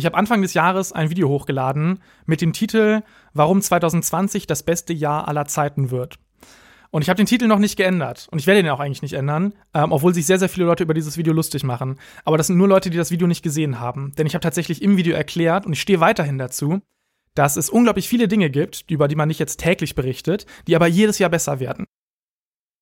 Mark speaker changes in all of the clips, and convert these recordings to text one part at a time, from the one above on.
Speaker 1: Ich habe Anfang des Jahres ein Video hochgeladen mit dem Titel Warum 2020 das beste Jahr aller Zeiten wird. Und ich habe den Titel noch nicht geändert. Und ich werde den auch eigentlich nicht ändern, ähm, obwohl sich sehr, sehr viele Leute über dieses Video lustig machen. Aber das sind nur Leute, die das Video nicht gesehen haben. Denn ich habe tatsächlich im Video erklärt, und ich stehe weiterhin dazu, dass es unglaublich viele Dinge gibt, über die man nicht jetzt täglich berichtet, die aber jedes Jahr besser werden.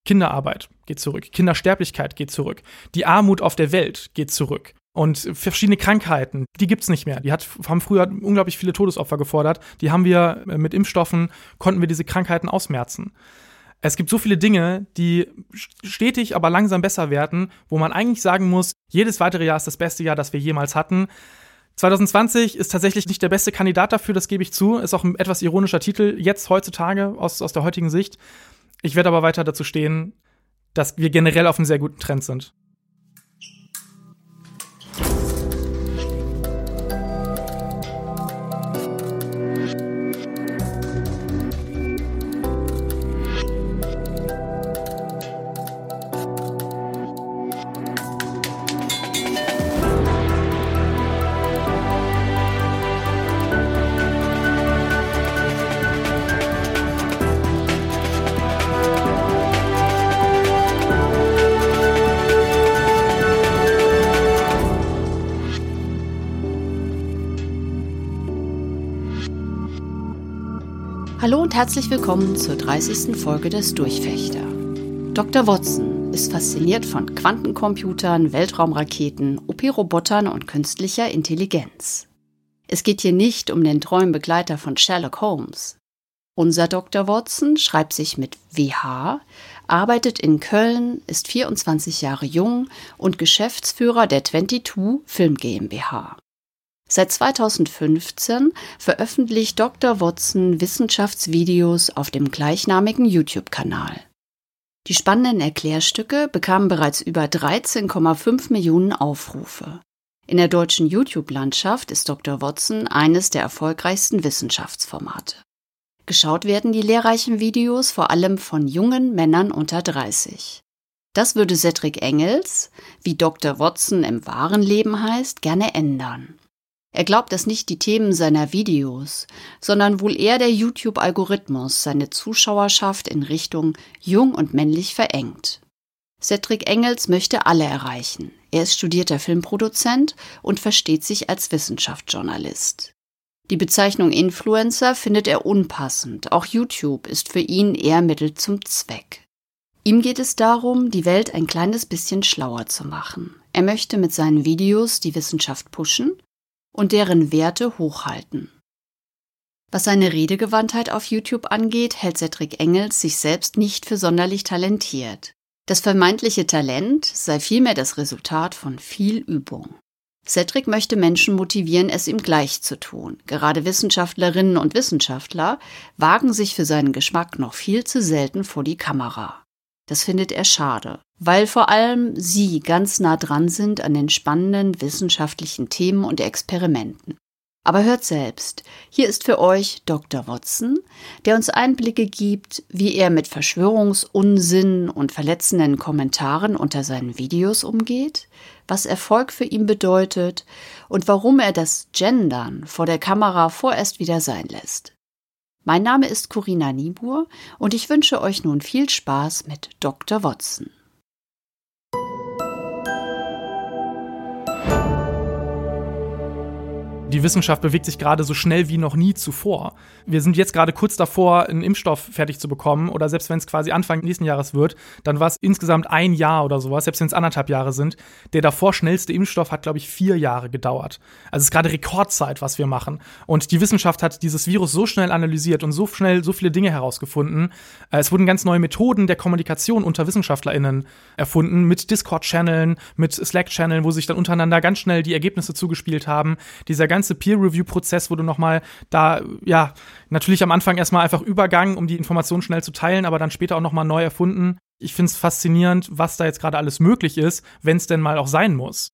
Speaker 1: Kinderarbeit geht zurück, Kindersterblichkeit geht zurück, die Armut auf der Welt geht zurück. Und verschiedene Krankheiten, die gibt's nicht mehr. Die hat, haben früher unglaublich viele Todesopfer gefordert. Die haben wir äh, mit Impfstoffen, konnten wir diese Krankheiten ausmerzen. Es gibt so viele Dinge, die stetig, aber langsam besser werden, wo man eigentlich sagen muss, jedes weitere Jahr ist das beste Jahr, das wir jemals hatten. 2020 ist tatsächlich nicht der beste Kandidat dafür, das gebe ich zu. Ist auch ein etwas ironischer Titel, jetzt heutzutage, aus, aus der heutigen Sicht. Ich werde aber weiter dazu stehen, dass wir generell auf einem sehr guten Trend sind.
Speaker 2: Hallo und herzlich willkommen zur 30. Folge des Durchfechter. Dr. Watson ist fasziniert von Quantencomputern, Weltraumraketen, OP-Robotern und künstlicher Intelligenz. Es geht hier nicht um den treuen Begleiter von Sherlock Holmes. Unser Dr. Watson schreibt sich mit WH, arbeitet in Köln, ist 24 Jahre jung und Geschäftsführer der 22 Film GmbH. Seit 2015 veröffentlicht Dr. Watson Wissenschaftsvideos auf dem gleichnamigen YouTube-Kanal. Die spannenden Erklärstücke bekamen bereits über 13,5 Millionen Aufrufe. In der deutschen YouTube-Landschaft ist Dr. Watson eines der erfolgreichsten Wissenschaftsformate. Geschaut werden die lehrreichen Videos vor allem von jungen Männern unter 30. Das würde Cedric Engels, wie Dr. Watson im wahren Leben heißt, gerne ändern. Er glaubt, dass nicht die Themen seiner Videos, sondern wohl eher der YouTube-Algorithmus seine Zuschauerschaft in Richtung jung und männlich verengt. Cedric Engels möchte alle erreichen. Er ist studierter Filmproduzent und versteht sich als Wissenschaftsjournalist. Die Bezeichnung Influencer findet er unpassend. Auch YouTube ist für ihn eher Mittel zum Zweck. Ihm geht es darum, die Welt ein kleines bisschen schlauer zu machen. Er möchte mit seinen Videos die Wissenschaft pushen und deren Werte hochhalten. Was seine Redegewandtheit auf YouTube angeht, hält Cedric Engels sich selbst nicht für sonderlich talentiert. Das vermeintliche Talent sei vielmehr das Resultat von viel Übung. Cedric möchte Menschen motivieren, es ihm gleich zu tun. Gerade Wissenschaftlerinnen und Wissenschaftler wagen sich für seinen Geschmack noch viel zu selten vor die Kamera. Das findet er schade, weil vor allem Sie ganz nah dran sind an den spannenden wissenschaftlichen Themen und Experimenten. Aber hört selbst, hier ist für euch Dr. Watson, der uns Einblicke gibt, wie er mit Verschwörungsunsinn und verletzenden Kommentaren unter seinen Videos umgeht, was Erfolg für ihn bedeutet und warum er das Gendern vor der Kamera vorerst wieder sein lässt. Mein Name ist Corinna Niebuhr und ich wünsche euch nun viel Spaß mit Dr. Watson.
Speaker 1: Die Wissenschaft bewegt sich gerade so schnell wie noch nie zuvor. Wir sind jetzt gerade kurz davor, einen Impfstoff fertig zu bekommen. Oder selbst wenn es quasi Anfang nächsten Jahres wird, dann war es insgesamt ein Jahr oder sowas, selbst wenn es anderthalb Jahre sind. Der davor schnellste Impfstoff hat, glaube ich, vier Jahre gedauert. Also es ist gerade Rekordzeit, was wir machen. Und die Wissenschaft hat dieses Virus so schnell analysiert und so schnell so viele Dinge herausgefunden. Äh, es wurden ganz neue Methoden der Kommunikation unter WissenschaftlerInnen erfunden, mit Discord-Channeln, mit Slack-Channeln, wo sich dann untereinander ganz schnell die Ergebnisse zugespielt haben. Dieser ganze Peer-Review-Prozess wurde nochmal da, ja, natürlich am Anfang erstmal einfach Übergang, um die Informationen schnell zu teilen, aber dann später auch nochmal neu erfunden. Ich finde es faszinierend, was da jetzt gerade alles möglich ist, wenn es denn mal auch sein muss.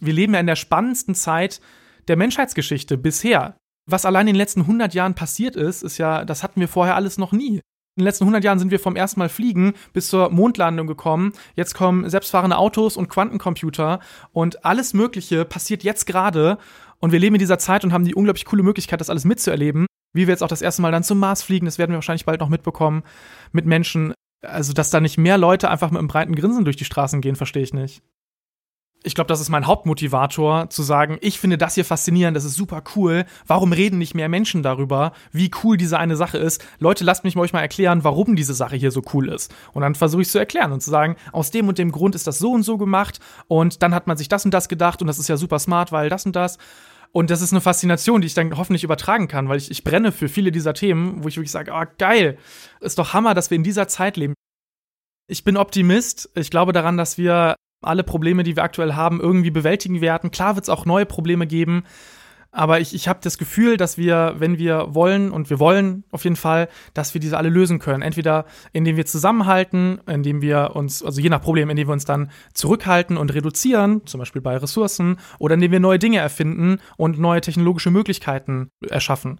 Speaker 1: Wir leben ja in der spannendsten Zeit der Menschheitsgeschichte bisher. Was allein in den letzten 100 Jahren passiert ist, ist ja, das hatten wir vorher alles noch nie. In den letzten 100 Jahren sind wir vom ersten Mal fliegen bis zur Mondlandung gekommen. Jetzt kommen selbstfahrende Autos und Quantencomputer und alles Mögliche passiert jetzt gerade. Und wir leben in dieser Zeit und haben die unglaublich coole Möglichkeit, das alles mitzuerleben. Wie wir jetzt auch das erste Mal dann zum Mars fliegen, das werden wir wahrscheinlich bald noch mitbekommen mit Menschen. Also, dass da nicht mehr Leute einfach mit einem breiten Grinsen durch die Straßen gehen, verstehe ich nicht ich glaube, das ist mein Hauptmotivator, zu sagen, ich finde das hier faszinierend, das ist super cool. Warum reden nicht mehr Menschen darüber, wie cool diese eine Sache ist? Leute, lasst mich euch mal erklären, warum diese Sache hier so cool ist. Und dann versuche ich es zu erklären und zu sagen, aus dem und dem Grund ist das so und so gemacht und dann hat man sich das und das gedacht und das ist ja super smart, weil das und das. Und das ist eine Faszination, die ich dann hoffentlich übertragen kann, weil ich, ich brenne für viele dieser Themen, wo ich wirklich sage, oh, geil, ist doch Hammer, dass wir in dieser Zeit leben. Ich bin Optimist. Ich glaube daran, dass wir alle Probleme, die wir aktuell haben, irgendwie bewältigen werden. Klar wird es auch neue Probleme geben, aber ich, ich habe das Gefühl, dass wir, wenn wir wollen, und wir wollen auf jeden Fall, dass wir diese alle lösen können. Entweder indem wir zusammenhalten, indem wir uns, also je nach Problem, indem wir uns dann zurückhalten und reduzieren, zum Beispiel bei Ressourcen, oder indem wir neue Dinge erfinden und neue technologische Möglichkeiten erschaffen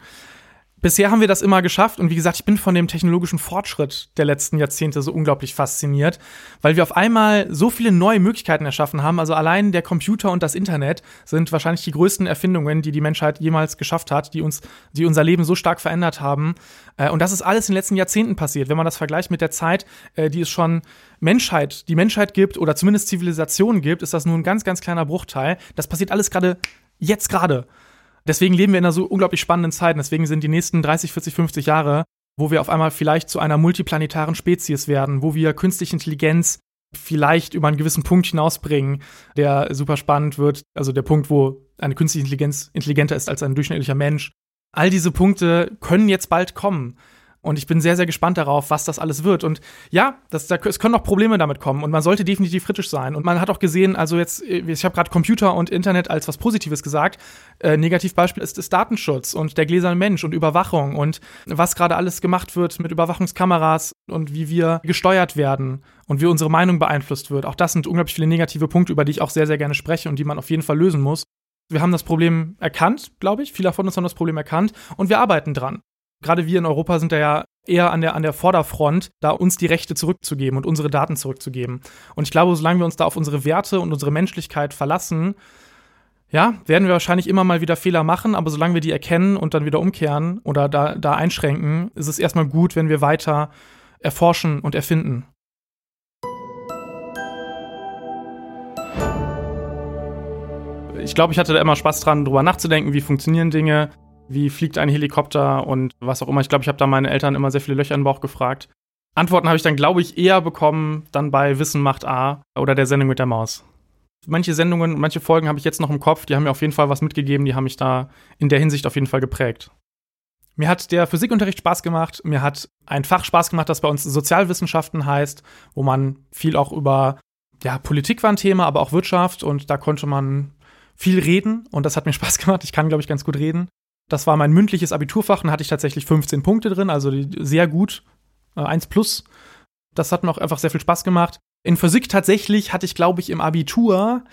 Speaker 1: bisher haben wir das immer geschafft und wie gesagt, ich bin von dem technologischen Fortschritt der letzten Jahrzehnte so unglaublich fasziniert, weil wir auf einmal so viele neue Möglichkeiten erschaffen haben. Also allein der Computer und das Internet sind wahrscheinlich die größten Erfindungen, die die Menschheit jemals geschafft hat, die uns, die unser Leben so stark verändert haben. Äh, und das ist alles in den letzten Jahrzehnten passiert. Wenn man das vergleicht mit der Zeit, äh, die es schon Menschheit, die Menschheit gibt oder zumindest Zivilisation gibt, ist das nur ein ganz, ganz kleiner Bruchteil. Das passiert alles gerade jetzt gerade deswegen leben wir in einer so unglaublich spannenden Zeit. Deswegen sind die nächsten 30, 40, 50 Jahre, wo wir auf einmal vielleicht zu einer multiplanetaren Spezies werden, wo wir künstliche Intelligenz vielleicht über einen gewissen Punkt hinausbringen, der super spannend wird. Also der Punkt, wo eine künstliche Intelligenz intelligenter ist als ein durchschnittlicher Mensch. All diese Punkte können jetzt bald kommen. Und ich bin sehr, sehr gespannt darauf, was das alles wird. Und ja, das, da, es können auch Probleme damit kommen. Und man sollte definitiv kritisch sein. Und man hat auch gesehen, also jetzt, ich habe gerade Computer und Internet als was Positives gesagt. Äh, Negativbeispiel ist, ist Datenschutz und der gläserne Mensch und Überwachung und was gerade alles gemacht wird mit Überwachungskameras und wie wir gesteuert werden und wie unsere Meinung beeinflusst wird. Auch das sind unglaublich viele negative Punkte, über die ich auch sehr, sehr gerne spreche und die man auf jeden Fall lösen muss. Wir haben das Problem erkannt, glaube ich. Viele von uns haben das Problem erkannt und wir arbeiten dran. Gerade wir in Europa sind da ja eher an der, an der Vorderfront, da uns die Rechte zurückzugeben und unsere Daten zurückzugeben. Und ich glaube, solange wir uns da auf unsere Werte und unsere Menschlichkeit verlassen, ja, werden wir wahrscheinlich immer mal wieder Fehler machen, aber solange wir die erkennen und dann wieder umkehren oder da, da einschränken, ist es erstmal gut, wenn wir weiter erforschen und erfinden. Ich glaube, ich hatte da immer Spaß dran, drüber nachzudenken, wie funktionieren Dinge, wie fliegt ein Helikopter und was auch immer. Ich glaube, ich habe da meine Eltern immer sehr viele Löcher den Bauch gefragt. Antworten habe ich dann, glaube ich, eher bekommen dann bei Wissen macht A oder der Sendung mit der Maus. Manche Sendungen, manche Folgen habe ich jetzt noch im Kopf, die haben mir auf jeden Fall was mitgegeben, die haben mich da in der Hinsicht auf jeden Fall geprägt. Mir hat der Physikunterricht Spaß gemacht, mir hat ein Fach Spaß gemacht, das bei uns Sozialwissenschaften heißt, wo man viel auch über, ja, Politik war ein Thema, aber auch Wirtschaft und da konnte man viel reden und das hat mir Spaß gemacht. Ich kann, glaube ich, ganz gut reden. Das war mein mündliches Abiturfach und hatte ich tatsächlich 15 Punkte drin, also sehr gut. Äh, 1 plus. Das hat mir auch einfach sehr viel Spaß gemacht. In Physik tatsächlich hatte ich, glaube ich, im Abitur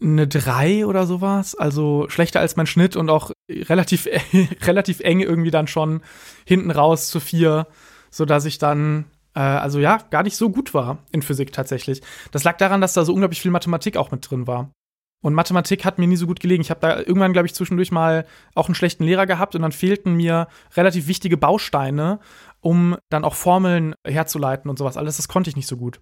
Speaker 1: eine 3 oder sowas. Also schlechter als mein Schnitt und auch relativ, relativ eng irgendwie dann schon hinten raus zu 4, sodass ich dann äh, also ja, gar nicht so gut war in Physik tatsächlich. Das lag daran, dass da so unglaublich viel Mathematik auch mit drin war. Und Mathematik hat mir nie so gut gelegen. Ich habe da irgendwann, glaube ich, zwischendurch mal auch einen schlechten Lehrer gehabt und dann fehlten mir relativ wichtige Bausteine, um dann auch Formeln herzuleiten und sowas. Alles das konnte ich nicht so gut.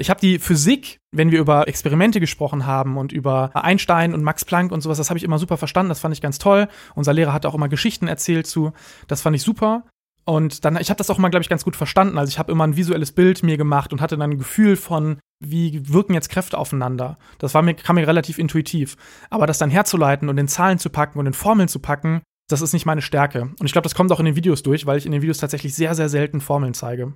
Speaker 1: Ich habe die Physik, wenn wir über Experimente gesprochen haben und über Einstein und Max Planck und sowas, das habe ich immer super verstanden, das fand ich ganz toll. Unser Lehrer hat auch immer Geschichten erzählt zu, das fand ich super. Und dann, ich habe das auch mal, glaube ich, ganz gut verstanden. Also ich habe immer ein visuelles Bild mir gemacht und hatte dann ein Gefühl von, wie wirken jetzt Kräfte aufeinander. Das war mir, kam mir relativ intuitiv. Aber das dann herzuleiten und in Zahlen zu packen und in Formeln zu packen, das ist nicht meine Stärke. Und ich glaube, das kommt auch in den Videos durch, weil ich in den Videos tatsächlich sehr, sehr selten Formeln zeige.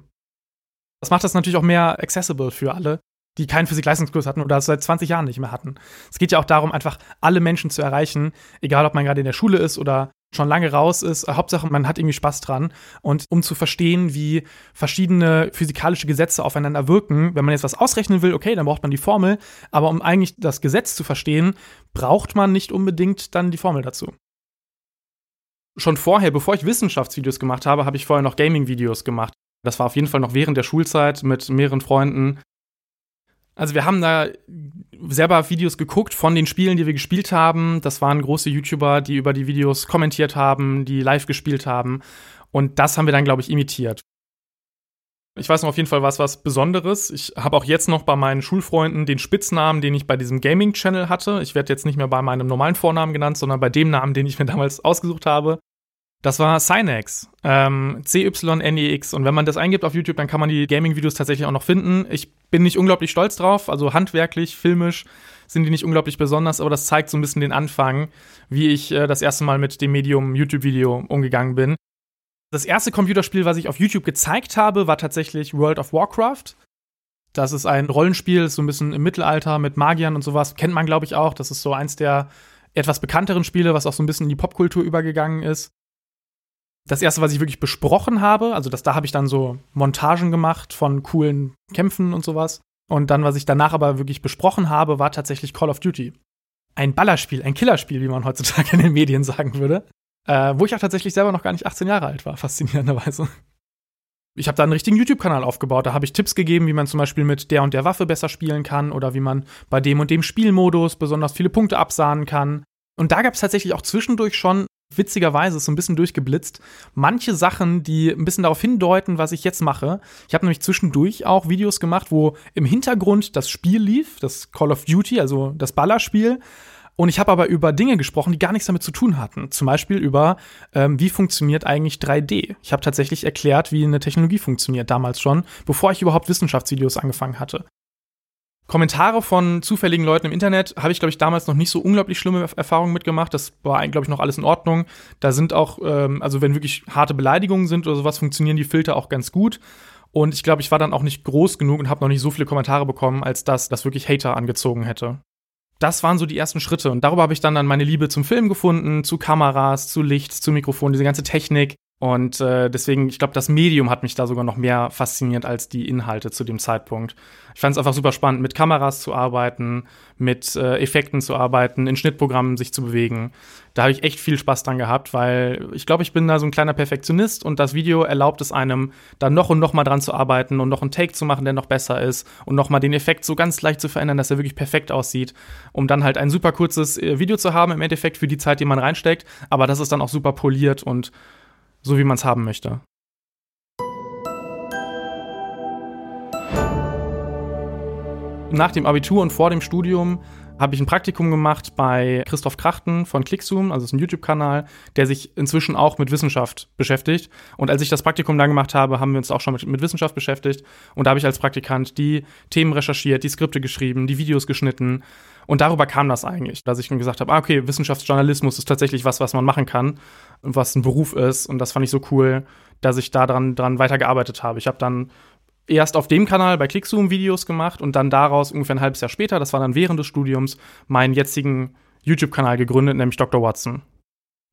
Speaker 1: Das macht das natürlich auch mehr accessible für alle, die keinen Physik-Leistungskurs hatten oder es seit 20 Jahren nicht mehr hatten. Es geht ja auch darum, einfach alle Menschen zu erreichen, egal ob man gerade in der Schule ist oder schon lange raus ist. Hauptsache, man hat irgendwie Spaß dran. Und um zu verstehen, wie verschiedene physikalische Gesetze aufeinander wirken, wenn man jetzt was ausrechnen will, okay, dann braucht man die Formel. Aber um eigentlich das Gesetz zu verstehen, braucht man nicht unbedingt dann die Formel dazu. Schon vorher, bevor ich Wissenschaftsvideos gemacht habe, habe ich vorher noch Gaming-Videos gemacht. Das war auf jeden Fall noch während der Schulzeit mit mehreren Freunden. Also wir haben da selber Videos geguckt von den Spielen, die wir gespielt haben. Das waren große YouTuber, die über die Videos kommentiert haben, die live gespielt haben. Und das haben wir dann, glaube ich, imitiert. Ich weiß noch auf jeden Fall was was Besonderes. Ich habe auch jetzt noch bei meinen Schulfreunden den Spitznamen, den ich bei diesem Gaming-Channel hatte. Ich werde jetzt nicht mehr bei meinem normalen Vornamen genannt, sondern bei dem Namen, den ich mir damals ausgesucht habe. Das war Cynex, ähm, C-Y-N-E-X. Und wenn man das eingibt auf YouTube, dann kann man die Gaming-Videos tatsächlich auch noch finden. Ich bin nicht unglaublich stolz drauf, also handwerklich, filmisch sind die nicht unglaublich besonders, aber das zeigt so ein bisschen den Anfang, wie ich äh, das erste Mal mit dem Medium YouTube-Video umgegangen bin. Das erste Computerspiel, was ich auf YouTube gezeigt habe, war tatsächlich World of Warcraft. Das ist ein Rollenspiel, so ein bisschen im Mittelalter mit Magiern und sowas. Kennt man, glaube ich, auch. Das ist so eins der etwas bekannteren Spiele, was auch so ein bisschen in die Popkultur übergegangen ist das erste, was ich wirklich besprochen habe, also das, da habe ich dann so Montagen gemacht von coolen Kämpfen und sowas. Und dann, was ich danach aber wirklich besprochen habe, war tatsächlich Call of Duty. Ein Ballerspiel, ein Killerspiel, wie man heutzutage in den Medien sagen würde. Äh, wo ich auch tatsächlich selber noch gar nicht 18 Jahre alt war, faszinierenderweise. Ich habe da einen richtigen YouTube-Kanal aufgebaut. Da habe ich Tipps gegeben, wie man zum Beispiel mit der und der Waffe besser spielen kann oder wie man bei dem und dem Spielmodus besonders viele Punkte absahnen kann. Und da gab es tatsächlich auch zwischendurch schon witzigerweise ist so ein bisschen durchgeblitzt. Manche Sachen, die ein bisschen darauf hindeuten, was ich jetzt mache. Ich habe nämlich zwischendurch auch Videos gemacht, wo im Hintergrund das Spiel lief, das Call of Duty, also das Ballerspiel. Und ich habe aber über Dinge gesprochen, die gar nichts damit zu tun hatten. Zum Beispiel über, ähm, wie funktioniert eigentlich 3D. Ich habe tatsächlich erklärt, wie eine Technologie funktioniert, damals schon, bevor ich überhaupt Wissenschaftsvideos angefangen hatte. Kommentare von zufälligen Leuten im Internet habe ich, glaube ich, damals noch nicht so unglaublich schlimme Erfahrungen mitgemacht. Das war, glaube ich, noch alles in Ordnung. Da sind auch, ähm, also wenn wirklich harte Beleidigungen sind oder sowas, funktionieren die Filter auch ganz gut. Und ich glaube, ich war dann auch nicht groß genug und habe noch nicht so viele Kommentare bekommen, als dass das wirklich Hater angezogen hätte. Das waren so die ersten Schritte. Und darüber habe ich dann, dann meine Liebe zum Film gefunden, zu Kameras, zu Licht, zu Mikrofon, diese ganze Technik. Und äh, deswegen, ich glaube, das Medium hat mich da sogar noch mehr fasziniert als die Inhalte zu dem Zeitpunkt. Ich fand es einfach super spannend, mit Kameras zu arbeiten, mit äh, Effekten zu arbeiten, in Schnittprogrammen sich zu bewegen. Da habe ich echt viel Spaß dran gehabt, weil ich glaube, ich bin da so ein kleiner Perfektionist und das Video erlaubt es einem, da noch und noch mal dran zu arbeiten und noch einen Take zu machen, der noch besser ist und noch mal den Effekt so ganz leicht zu verändern, dass er wirklich perfekt aussieht, um dann halt ein super kurzes äh, Video zu haben im Endeffekt für die Zeit, die man reinsteckt, aber das ist dann auch super poliert und so wie man es haben möchte. Nach dem Abitur und vor dem Studium habe ich ein Praktikum gemacht bei Christoph Krachten von Clickzoom, also ist ein YouTube-Kanal, der sich inzwischen auch mit Wissenschaft beschäftigt. Und als ich das Praktikum dann gemacht habe, haben wir uns auch schon mit, mit Wissenschaft beschäftigt. Und da habe ich als Praktikant die Themen recherchiert, die Skripte geschrieben, die Videos geschnitten. Und darüber kam das eigentlich, dass ich dann gesagt habe, ah, okay, Wissenschaftsjournalismus ist tatsächlich was, was man machen kann und was ein Beruf ist. Und das fand ich so cool, dass ich da dran, weitergearbeitet habe. Ich habe dann erst auf dem Kanal bei Clickzoom Videos gemacht und dann daraus ungefähr ein halbes Jahr später, das war dann während des Studiums, meinen jetzigen YouTube-Kanal gegründet, nämlich Dr. Watson.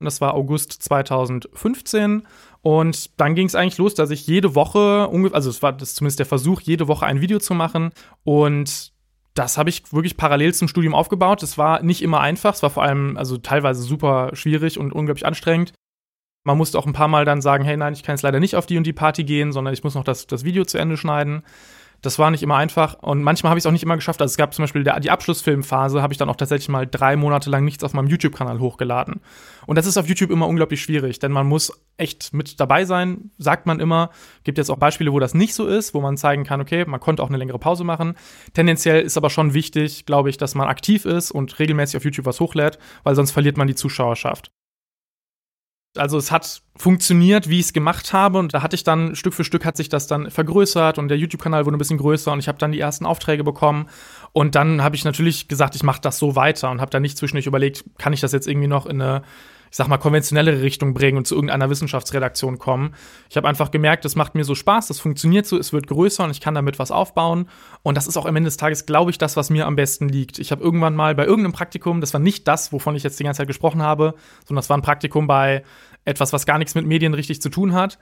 Speaker 1: Und das war August 2015. Und dann ging es eigentlich los, dass ich jede Woche, also es war das zumindest der Versuch, jede Woche ein Video zu machen. Und das habe ich wirklich parallel zum Studium aufgebaut. Es war nicht immer einfach, es war vor allem also teilweise super schwierig und unglaublich anstrengend. Man musste auch ein paar Mal dann sagen, hey, nein, ich kann jetzt leider nicht auf die und die Party gehen, sondern ich muss noch das, das Video zu Ende schneiden. Das war nicht immer einfach und manchmal habe ich es auch nicht immer geschafft. Also es gab zum Beispiel der, die Abschlussfilmphase, habe ich dann auch tatsächlich mal drei Monate lang nichts auf meinem YouTube-Kanal hochgeladen. Und das ist auf YouTube immer unglaublich schwierig, denn man muss echt mit dabei sein, sagt man immer. Gibt jetzt auch Beispiele, wo das nicht so ist, wo man zeigen kann, okay, man konnte auch eine längere Pause machen. Tendenziell ist aber schon wichtig, glaube ich, dass man aktiv ist und regelmäßig auf YouTube was hochlädt, weil sonst verliert man die Zuschauerschaft. Also es hat funktioniert, wie ich es gemacht habe und da hatte ich dann Stück für Stück hat sich das dann vergrößert und der YouTube-Kanal wurde ein bisschen größer und ich habe dann die ersten Aufträge bekommen. Und dann habe ich natürlich gesagt, ich mache das so weiter und habe dann nicht zwischendurch überlegt, kann ich das jetzt irgendwie noch in eine ich sag mal, konventionellere Richtung bringen und zu irgendeiner Wissenschaftsredaktion kommen. Ich habe einfach gemerkt, das macht mir so Spaß, das funktioniert so, es wird größer und ich kann damit was aufbauen. Und das ist auch am Ende des Tages, glaube ich, das, was mir am besten liegt. Ich habe irgendwann mal bei irgendeinem Praktikum, das war nicht das, wovon ich jetzt die ganze Zeit gesprochen habe, sondern das war ein Praktikum bei etwas, was gar nichts mit Medien richtig zu tun hat.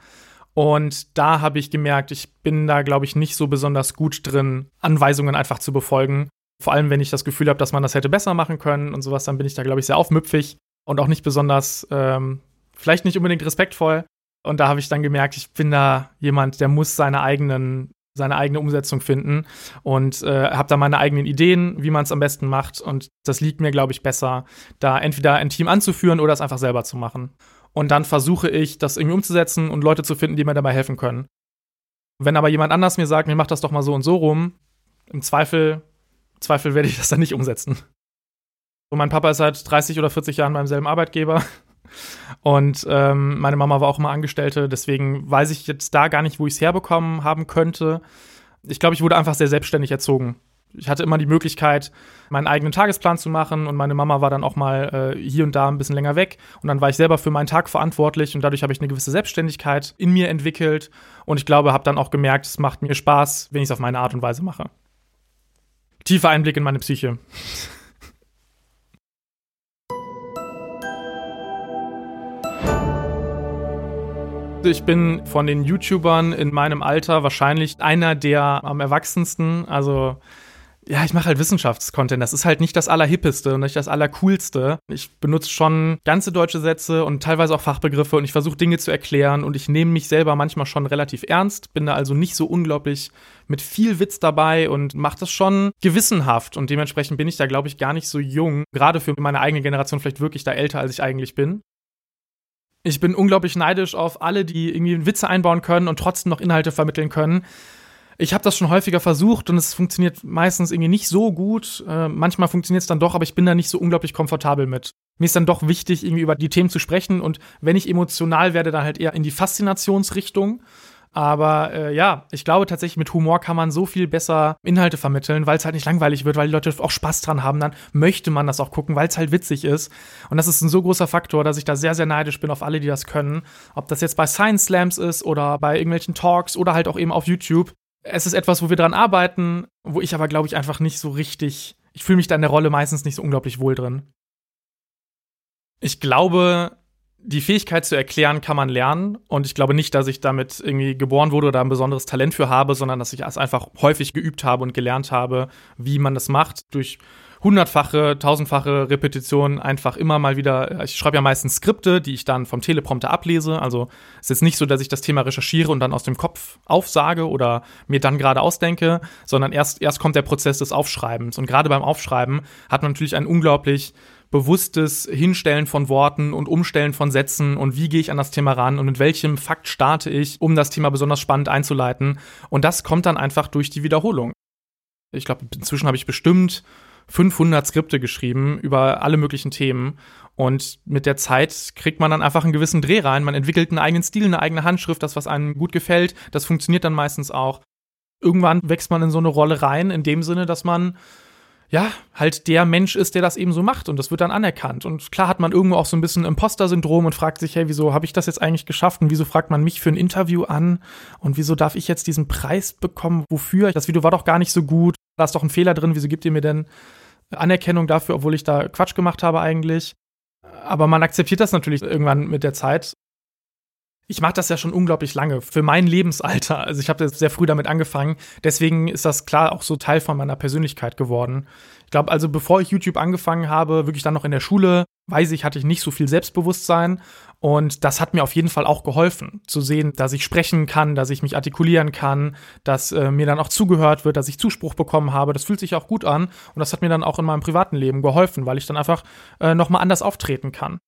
Speaker 1: Und da habe ich gemerkt, ich bin da, glaube ich, nicht so besonders gut drin, Anweisungen einfach zu befolgen. Vor allem, wenn ich das Gefühl habe, dass man das hätte besser machen können und sowas, dann bin ich da, glaube ich, sehr aufmüpfig und auch nicht besonders, ähm, vielleicht nicht unbedingt respektvoll. Und da habe ich dann gemerkt, ich bin da jemand, der muss seine eigenen seine eigene Umsetzung finden und äh, habe da meine eigenen Ideen, wie man es am besten macht. Und das liegt mir, glaube ich, besser, da entweder ein Team anzuführen oder es einfach selber zu machen. Und dann versuche ich, das irgendwie umzusetzen und Leute zu finden, die mir dabei helfen können. Wenn aber jemand anders mir sagt, mir macht das doch mal so und so rum, im Zweifel, Zweifel werde ich das dann nicht umsetzen. Und mein Papa ist seit 30 oder 40 Jahren beim selben Arbeitgeber. Und ähm, meine Mama war auch immer Angestellte, deswegen weiß ich jetzt da gar nicht, wo ich es herbekommen haben könnte. Ich glaube, ich wurde einfach sehr selbstständig erzogen. Ich hatte immer die Möglichkeit, meinen eigenen Tagesplan zu machen und meine Mama war dann auch mal äh, hier und da ein bisschen länger weg und dann war ich selber für meinen Tag verantwortlich und dadurch habe ich eine gewisse Selbstständigkeit in mir entwickelt und ich glaube, habe dann auch gemerkt, es macht mir Spaß, wenn ich es auf meine Art und Weise mache. Tiefer Einblick in meine Psyche. Ich bin von den YouTubern in meinem Alter wahrscheinlich einer der am erwachsensten. Also ja, ich mache halt Wissenschaftscontent. Das ist halt nicht das Allerhippeste und nicht das Allercoolste. Ich benutze schon ganze deutsche Sätze und teilweise auch Fachbegriffe und ich versuche Dinge zu erklären und ich nehme mich selber manchmal schon relativ ernst, bin da also nicht so unglaublich mit viel Witz dabei und mache das schon gewissenhaft und dementsprechend bin ich da, glaube ich, gar nicht so jung. Gerade für meine eigene Generation vielleicht wirklich da älter, als ich eigentlich bin. Ich bin unglaublich neidisch auf alle, die irgendwie Witze einbauen können und trotzdem noch Inhalte vermitteln können. Ich habe das schon häufiger versucht und es funktioniert meistens irgendwie nicht so gut. Äh, manchmal funktioniert es dann doch, aber ich bin da nicht so unglaublich komfortabel mit. Mir ist dann doch wichtig, irgendwie über die Themen zu sprechen und wenn ich emotional werde, dann halt eher in die Faszinationsrichtung. Aber äh, ja, ich glaube tatsächlich, mit Humor kann man so viel besser Inhalte vermitteln, weil es halt nicht langweilig wird, weil die Leute auch Spaß dran haben. Dann möchte man das auch gucken, weil es halt witzig ist. Und das ist ein so großer Faktor, dass ich da sehr, sehr neidisch bin auf alle, die das können. Ob das jetzt bei Science Slams ist oder bei irgendwelchen Talks oder halt auch eben auf YouTube. Es ist etwas, wo wir dran arbeiten, wo ich aber, glaube ich, einfach nicht so richtig. Ich fühle mich da in der Rolle meistens nicht so unglaublich wohl drin. Ich glaube, die Fähigkeit zu erklären kann man lernen. Und ich glaube nicht, dass ich damit irgendwie geboren wurde oder ein besonderes Talent für habe, sondern dass ich es einfach häufig geübt habe und gelernt habe, wie man das macht. Durch hundertfache, tausendfache Repetitionen einfach immer mal wieder. Ich schreibe ja meistens Skripte, die ich dann vom Teleprompter ablese. Also es ist jetzt nicht so, dass ich das Thema recherchiere und dann aus dem Kopf aufsage oder mir dann gerade ausdenke, sondern erst, erst kommt der Prozess des Aufschreibens. Und gerade beim Aufschreiben hat man natürlich einen unglaublich bewusstes Hinstellen von Worten und Umstellen von Sätzen und wie gehe ich an das Thema ran und mit welchem Fakt starte ich, um das Thema besonders spannend einzuleiten. Und das kommt dann einfach durch die Wiederholung. Ich glaube, inzwischen habe ich bestimmt 500 Skripte geschrieben über alle möglichen Themen. Und mit der Zeit kriegt man dann einfach einen gewissen Dreh rein. Man entwickelt einen eigenen Stil, eine eigene Handschrift, das, was einem gut gefällt. Das funktioniert dann meistens auch. Irgendwann wächst man in so eine Rolle rein, in dem Sinne, dass man ja, halt der Mensch ist, der das eben so macht und das wird dann anerkannt. Und klar hat man irgendwo auch so ein bisschen Imposter-Syndrom und fragt sich, hey, wieso habe ich das jetzt eigentlich geschafft und wieso fragt man mich für ein Interview an und wieso darf ich jetzt diesen Preis bekommen? Wofür? Das Video war doch gar nicht so gut. Da ist doch ein Fehler drin. Wieso gibt ihr mir denn Anerkennung dafür, obwohl ich da Quatsch gemacht habe eigentlich? Aber man akzeptiert das natürlich irgendwann mit der Zeit ich mache das ja schon unglaublich lange, für mein Lebensalter. Also ich habe sehr früh damit angefangen. Deswegen ist das klar auch so Teil von meiner Persönlichkeit geworden. Ich glaube, also bevor ich YouTube angefangen habe, wirklich dann noch in der Schule, weiß ich, hatte ich nicht so viel Selbstbewusstsein. Und das hat mir auf jeden Fall auch geholfen, zu sehen, dass ich sprechen kann, dass ich mich artikulieren kann, dass äh, mir dann auch zugehört wird, dass ich Zuspruch bekommen habe. Das fühlt sich auch gut an. Und das hat mir dann auch in meinem privaten Leben geholfen, weil ich dann einfach äh, nochmal anders auftreten kann.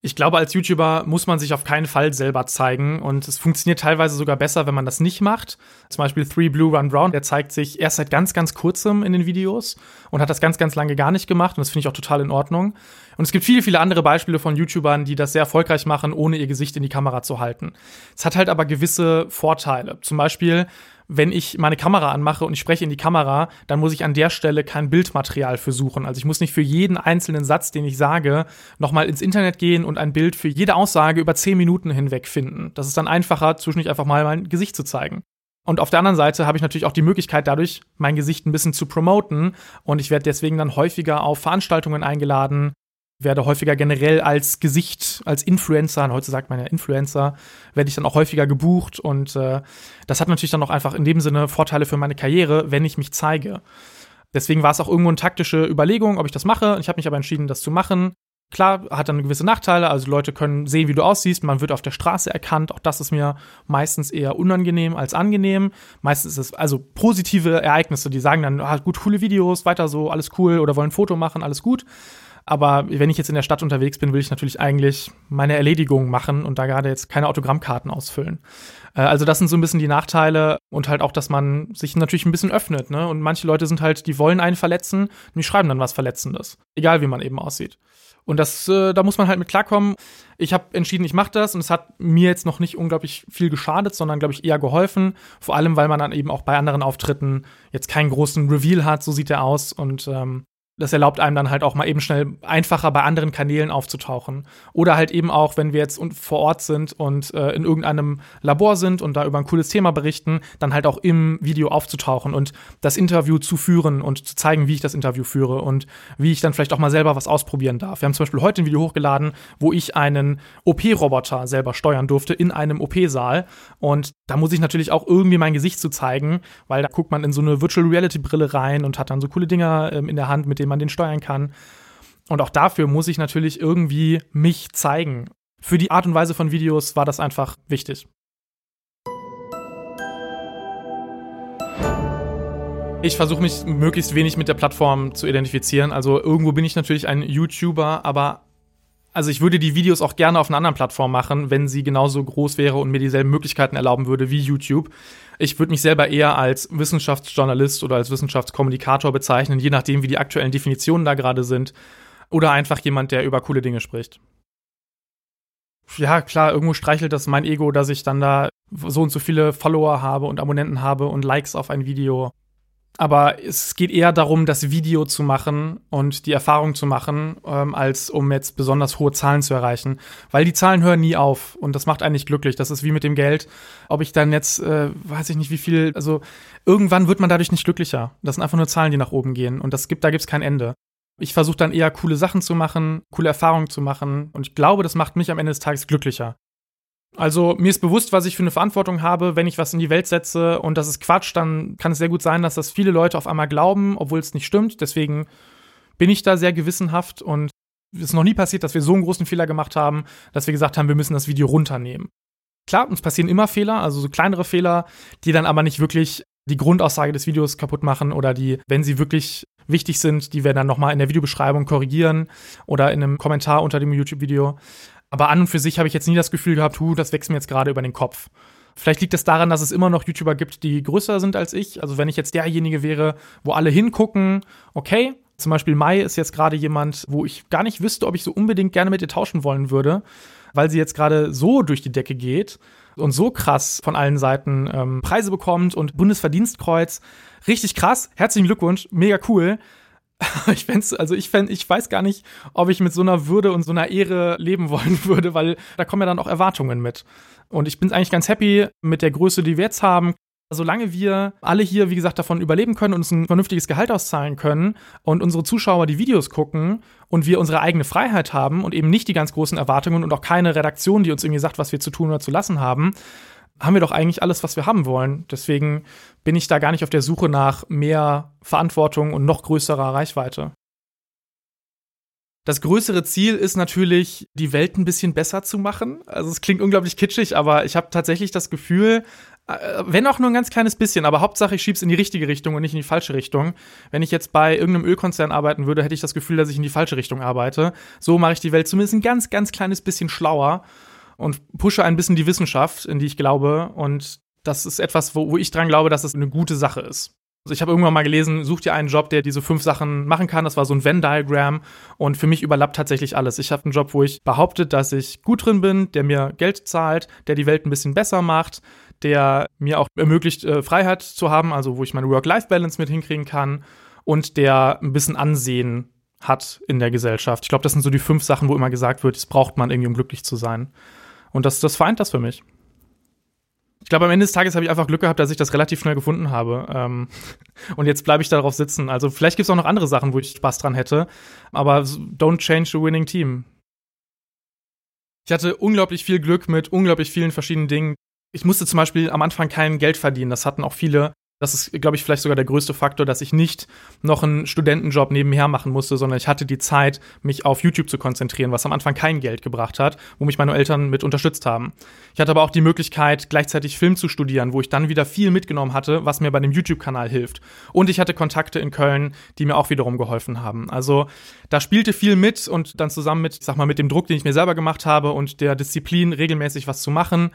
Speaker 1: Ich glaube, als YouTuber muss man sich auf keinen Fall selber zeigen und es funktioniert teilweise sogar besser, wenn man das nicht macht. Zum Beispiel Three Blue Run Brown, der zeigt sich erst seit ganz, ganz kurzem in den Videos und hat das ganz, ganz lange gar nicht gemacht und das finde ich auch total in Ordnung. Und es gibt viele, viele andere Beispiele von YouTubern, die das sehr erfolgreich machen, ohne ihr Gesicht in die Kamera zu halten. Es hat halt aber gewisse Vorteile. Zum Beispiel wenn ich meine Kamera anmache und ich spreche in die Kamera, dann muss ich an der Stelle kein Bildmaterial für suchen. Also ich muss nicht für jeden einzelnen Satz, den ich sage, nochmal ins Internet gehen und ein Bild für jede Aussage über zehn Minuten hinweg finden. Das ist dann einfacher, zwischendurch einfach mal mein Gesicht zu zeigen. Und auf der anderen Seite habe ich natürlich auch die Möglichkeit, dadurch mein Gesicht ein bisschen zu promoten. Und ich werde deswegen dann häufiger auf Veranstaltungen eingeladen, werde häufiger generell als Gesicht, als Influencer, und heute sagt man ja Influencer, werde ich dann auch häufiger gebucht und äh, das hat natürlich dann auch einfach in dem Sinne Vorteile für meine Karriere, wenn ich mich zeige. Deswegen war es auch irgendwo eine taktische Überlegung, ob ich das mache. Ich habe mich aber entschieden, das zu machen. Klar, hat dann gewisse Nachteile, also Leute können sehen, wie du aussiehst, man wird auf der Straße erkannt, auch das ist mir meistens eher unangenehm als angenehm. Meistens ist es also positive Ereignisse, die sagen dann, ah, gut, coole Videos, weiter so, alles cool oder wollen ein Foto machen, alles gut. Aber wenn ich jetzt in der Stadt unterwegs bin, will ich natürlich eigentlich meine Erledigungen machen und da gerade jetzt keine Autogrammkarten ausfüllen. Äh, also das sind so ein bisschen die Nachteile und halt auch, dass man sich natürlich ein bisschen öffnet. Ne? Und manche Leute sind halt, die wollen einen verletzen und die schreiben dann was Verletzendes. Egal wie man eben aussieht. Und das, äh, da muss man halt mit klarkommen. Ich habe entschieden, ich mache das und es hat mir jetzt noch nicht unglaublich viel geschadet, sondern glaube ich eher geholfen. Vor allem, weil man dann eben auch bei anderen Auftritten jetzt keinen großen Reveal hat, so sieht er aus und ähm, das erlaubt einem dann halt auch mal eben schnell einfacher bei anderen Kanälen aufzutauchen. Oder halt eben auch, wenn wir jetzt vor Ort sind und äh, in irgendeinem Labor sind und da über ein cooles Thema berichten, dann halt auch im Video aufzutauchen und das Interview zu führen und zu zeigen, wie ich das Interview führe und wie ich dann vielleicht auch mal selber was ausprobieren darf. Wir haben zum Beispiel heute ein Video hochgeladen, wo ich einen OP-Roboter selber steuern durfte in einem OP-Saal. Und da muss ich natürlich auch irgendwie mein Gesicht zu zeigen, weil da guckt man in so eine Virtual Reality Brille rein und hat dann so coole Dinger ähm, in der Hand, mit denen man den steuern kann. Und auch dafür muss ich natürlich irgendwie mich zeigen. Für die Art und Weise von Videos war das einfach wichtig. Ich versuche mich möglichst wenig mit der Plattform zu identifizieren. Also irgendwo bin ich natürlich ein YouTuber, aber also ich würde die Videos auch gerne auf einer anderen Plattform machen, wenn sie genauso groß wäre und mir dieselben Möglichkeiten erlauben würde wie YouTube. Ich würde mich selber eher als Wissenschaftsjournalist oder als Wissenschaftskommunikator bezeichnen, je nachdem, wie die aktuellen Definitionen da gerade sind. Oder einfach jemand, der über coole Dinge spricht. Ja, klar, irgendwo streichelt das mein Ego, dass ich dann da so und so viele Follower habe und Abonnenten habe und Likes auf ein Video. Aber es geht eher darum, das Video zu machen und die Erfahrung zu machen, ähm, als um jetzt besonders hohe Zahlen zu erreichen. Weil die Zahlen hören nie auf und das macht eigentlich glücklich. Das ist wie mit dem Geld. Ob ich dann jetzt, äh, weiß ich nicht, wie viel, also irgendwann wird man dadurch nicht glücklicher. Das sind einfach nur Zahlen, die nach oben gehen und das gibt, da gibt's kein Ende. Ich versuche dann eher coole Sachen zu machen, coole Erfahrungen zu machen und ich glaube, das macht mich am Ende des Tages glücklicher. Also mir ist bewusst, was ich für eine Verantwortung habe, wenn ich was in die Welt setze und das ist Quatsch, dann kann es sehr gut sein, dass das viele Leute auf einmal glauben, obwohl es nicht stimmt. Deswegen bin ich da sehr gewissenhaft und es ist noch nie passiert, dass wir so einen großen Fehler gemacht haben, dass wir gesagt haben, wir müssen das Video runternehmen. Klar, uns passieren immer Fehler, also so kleinere Fehler, die dann aber nicht wirklich die Grundaussage des Videos kaputt machen oder die, wenn sie wirklich wichtig sind, die wir dann nochmal in der Videobeschreibung korrigieren oder in einem Kommentar unter dem YouTube-Video. Aber an und für sich habe ich jetzt nie das Gefühl gehabt, hu, das wächst mir jetzt gerade über den Kopf. Vielleicht liegt es daran, dass es immer noch YouTuber gibt, die größer sind als ich. Also wenn ich jetzt derjenige wäre, wo alle hingucken, okay. Zum Beispiel Mai ist jetzt gerade jemand, wo ich gar nicht wüsste, ob ich so unbedingt gerne mit ihr tauschen wollen würde, weil sie jetzt gerade so durch die Decke geht und so krass von allen Seiten ähm, Preise bekommt und Bundesverdienstkreuz. Richtig krass. Herzlichen Glückwunsch. Mega cool. ich fände also ich fänd, ich weiß gar nicht, ob ich mit so einer Würde und so einer Ehre leben wollen würde, weil da kommen ja dann auch Erwartungen mit. Und ich bin eigentlich ganz happy mit der Größe, die wir jetzt haben. Solange wir alle hier, wie gesagt, davon überleben können und uns ein vernünftiges Gehalt auszahlen können und unsere Zuschauer die Videos gucken und wir unsere eigene Freiheit haben und eben nicht die ganz großen Erwartungen und auch keine Redaktion, die uns irgendwie sagt, was wir zu tun oder zu lassen haben, haben wir doch eigentlich alles, was wir haben wollen. Deswegen bin ich da gar nicht auf der Suche nach mehr Verantwortung und noch größerer Reichweite. Das größere Ziel ist natürlich, die Welt ein bisschen besser zu machen. Also es klingt unglaublich kitschig, aber ich habe tatsächlich das Gefühl, äh, wenn auch nur ein ganz kleines bisschen, aber Hauptsache ich schieb's in die richtige Richtung und nicht in die falsche Richtung. Wenn ich jetzt bei irgendeinem Ölkonzern arbeiten würde, hätte ich das Gefühl, dass ich in die falsche Richtung arbeite. So mache ich die Welt zumindest ein ganz, ganz kleines bisschen schlauer und pushe ein bisschen die Wissenschaft, in die ich glaube. Und das ist etwas, wo, wo ich dran glaube, dass es eine gute Sache ist. Also ich habe irgendwann mal gelesen, such dir einen Job, der diese fünf Sachen machen kann. Das war so ein Venn-Diagramm und für mich überlappt tatsächlich alles. Ich habe einen Job, wo ich behaupte, dass ich gut drin bin, der mir Geld zahlt, der die Welt ein bisschen besser macht, der mir auch ermöglicht, äh, Freiheit zu haben, also wo ich meine Work-Life-Balance mit hinkriegen kann und der ein bisschen Ansehen hat in der Gesellschaft. Ich glaube, das sind so die fünf Sachen, wo immer gesagt wird, das braucht man irgendwie, um glücklich zu sein. Und das, das vereint das für mich. Ich glaube, am Ende des Tages habe ich einfach Glück gehabt, dass ich das relativ schnell gefunden habe. Ähm, und jetzt bleibe ich darauf sitzen. Also vielleicht gibt es auch noch andere Sachen, wo ich Spaß dran hätte. Aber don't change the winning team. Ich hatte unglaublich viel Glück mit unglaublich vielen verschiedenen Dingen. Ich musste zum Beispiel am Anfang kein Geld verdienen. Das hatten auch viele. Das ist, glaube ich, vielleicht sogar der größte Faktor, dass ich nicht noch einen Studentenjob nebenher machen musste, sondern ich hatte die Zeit, mich auf YouTube zu konzentrieren, was am Anfang kein Geld gebracht hat, wo mich meine Eltern mit unterstützt haben. Ich hatte aber auch die Möglichkeit, gleichzeitig Film zu studieren, wo ich dann wieder viel mitgenommen hatte, was mir bei dem YouTube-Kanal hilft. Und ich hatte Kontakte in Köln, die mir auch wiederum geholfen haben. Also da spielte viel mit und dann zusammen mit, ich sag mal, mit dem Druck, den ich mir selber gemacht habe und der Disziplin, regelmäßig was zu machen,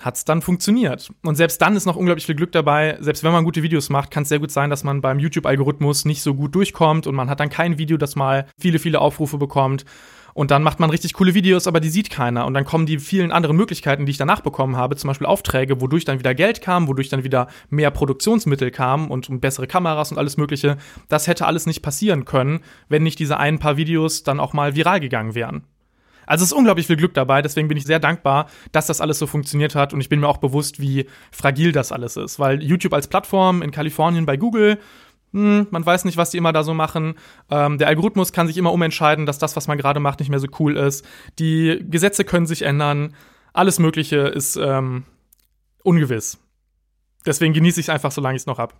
Speaker 1: hat es dann funktioniert. Und selbst dann ist noch unglaublich viel Glück dabei. Selbst wenn man gute Videos macht, kann es sehr gut sein, dass man beim YouTube-Algorithmus nicht so gut durchkommt und man hat dann kein Video, das mal viele, viele Aufrufe bekommt. Und dann macht man richtig coole Videos, aber die sieht keiner. Und dann kommen die vielen anderen Möglichkeiten, die ich danach bekommen habe, zum Beispiel Aufträge, wodurch dann wieder Geld kam, wodurch dann wieder mehr Produktionsmittel kamen und bessere Kameras und alles Mögliche. Das hätte alles nicht passieren können, wenn nicht diese ein paar Videos dann auch mal viral gegangen wären. Also es ist unglaublich viel Glück dabei, deswegen bin ich sehr dankbar, dass das alles so funktioniert hat und ich bin mir auch bewusst, wie fragil das alles ist, weil YouTube als Plattform in Kalifornien bei Google hm, man weiß nicht, was die immer da so machen. Ähm, der Algorithmus kann sich immer umentscheiden, dass das, was man gerade macht, nicht mehr so cool ist. Die Gesetze können sich ändern. Alles Mögliche ist ähm, ungewiss. Deswegen genieße ich es einfach, solange ich es noch habe.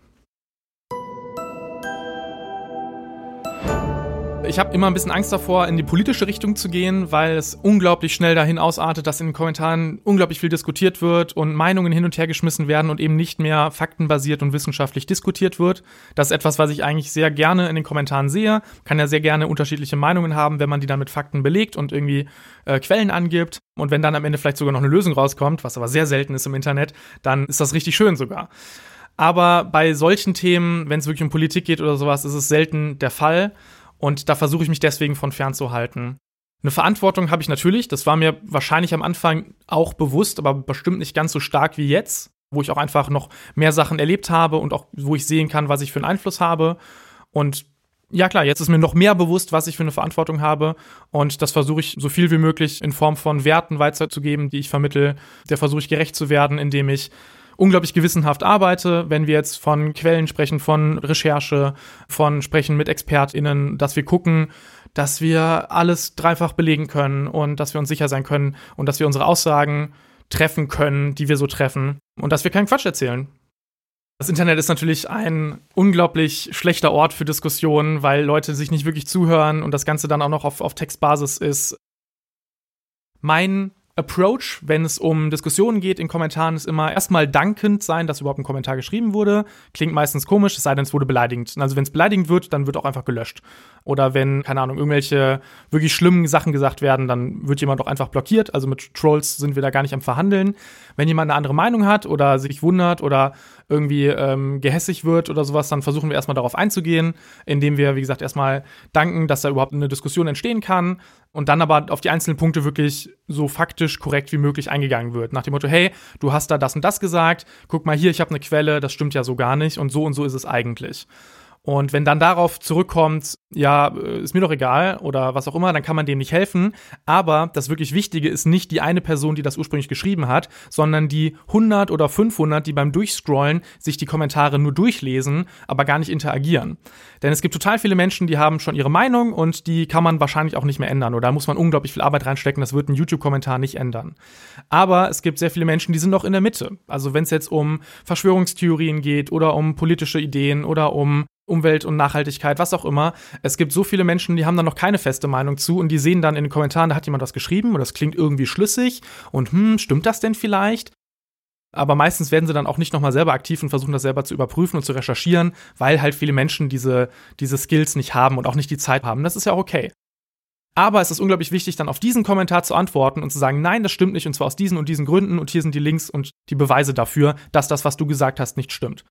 Speaker 1: Ich habe immer ein bisschen Angst davor, in die politische Richtung zu gehen, weil es unglaublich schnell dahin ausartet, dass in den Kommentaren unglaublich viel diskutiert wird und Meinungen hin und her geschmissen werden und eben nicht mehr faktenbasiert und wissenschaftlich diskutiert wird. Das ist etwas, was ich eigentlich sehr gerne in den Kommentaren sehe. Kann ja sehr gerne unterschiedliche Meinungen haben, wenn man die dann mit Fakten belegt und irgendwie äh, Quellen angibt. Und wenn dann am Ende vielleicht sogar noch eine Lösung rauskommt, was aber sehr selten ist im Internet, dann ist das richtig schön sogar. Aber bei solchen Themen, wenn es wirklich um Politik geht oder sowas, ist es selten der Fall. Und da versuche ich mich deswegen von fernzuhalten. Eine Verantwortung habe ich natürlich, das war mir wahrscheinlich am Anfang auch bewusst, aber bestimmt nicht ganz so stark wie jetzt, wo ich auch einfach noch mehr Sachen erlebt habe und auch wo ich sehen kann, was ich für einen Einfluss habe. Und ja klar, jetzt ist mir noch mehr bewusst, was ich für eine Verantwortung habe und das versuche ich so viel wie möglich in Form von Werten weiterzugeben, die ich vermittel. Der versuche ich gerecht zu werden, indem ich unglaublich gewissenhaft arbeite, wenn wir jetzt von Quellen sprechen, von Recherche, von sprechen mit ExpertInnen, dass wir gucken, dass wir alles dreifach belegen können und dass wir uns sicher sein können und dass wir unsere Aussagen treffen können, die wir so treffen und dass wir keinen Quatsch erzählen. Das Internet ist natürlich ein unglaublich schlechter Ort für Diskussionen, weil Leute sich nicht wirklich zuhören und das Ganze dann auch noch auf, auf Textbasis ist. Mein Approach, wenn es um Diskussionen geht in Kommentaren, ist immer erstmal dankend sein, dass überhaupt ein Kommentar geschrieben wurde. Klingt meistens komisch, es sei denn, es wurde beleidigend. Also wenn es beleidigend wird, dann wird auch einfach gelöscht. Oder wenn, keine Ahnung, irgendwelche wirklich schlimmen Sachen gesagt werden, dann wird jemand auch einfach blockiert. Also mit Trolls sind wir da gar nicht am Verhandeln. Wenn jemand eine andere Meinung hat oder sich wundert oder irgendwie ähm, gehässig wird oder sowas, dann versuchen wir erstmal darauf einzugehen, indem wir, wie gesagt, erstmal danken, dass da überhaupt eine Diskussion entstehen kann und dann aber auf die einzelnen Punkte wirklich so faktisch korrekt wie möglich eingegangen wird. Nach dem Motto, hey, du hast da das und das gesagt, guck mal hier, ich habe eine Quelle, das stimmt ja so gar nicht und so und so ist es eigentlich. Und wenn dann darauf zurückkommt, ja, äh, ist mir doch egal oder was auch immer, dann kann man dem nicht helfen. Aber das wirklich Wichtige ist nicht die eine Person, die das ursprünglich geschrieben hat, sondern die 100 oder 500, die beim Durchscrollen sich die Kommentare nur durchlesen, aber gar nicht interagieren. Denn es gibt total viele Menschen, die haben schon ihre Meinung und die kann man wahrscheinlich auch nicht mehr ändern. Oder da muss man unglaublich viel Arbeit reinstecken, das wird ein YouTube-Kommentar nicht ändern. Aber es gibt sehr viele Menschen, die sind noch in der Mitte. Also wenn es jetzt um Verschwörungstheorien geht oder um politische Ideen oder um Umwelt und Nachhaltigkeit, was auch immer. Es gibt so viele Menschen, die haben da noch keine feste Meinung zu und die sehen dann in den Kommentaren, da hat jemand was geschrieben und das klingt irgendwie schlüssig und hm, stimmt das denn vielleicht? Aber meistens werden sie dann auch nicht nochmal selber aktiv und versuchen das selber zu überprüfen und zu recherchieren, weil halt viele Menschen diese, diese Skills nicht haben und auch nicht die Zeit haben. Das ist ja okay. Aber es ist unglaublich wichtig, dann auf diesen Kommentar zu antworten und zu sagen, nein, das stimmt nicht und zwar aus diesen und diesen Gründen und hier sind die Links und die Beweise dafür, dass das, was du gesagt hast, nicht stimmt.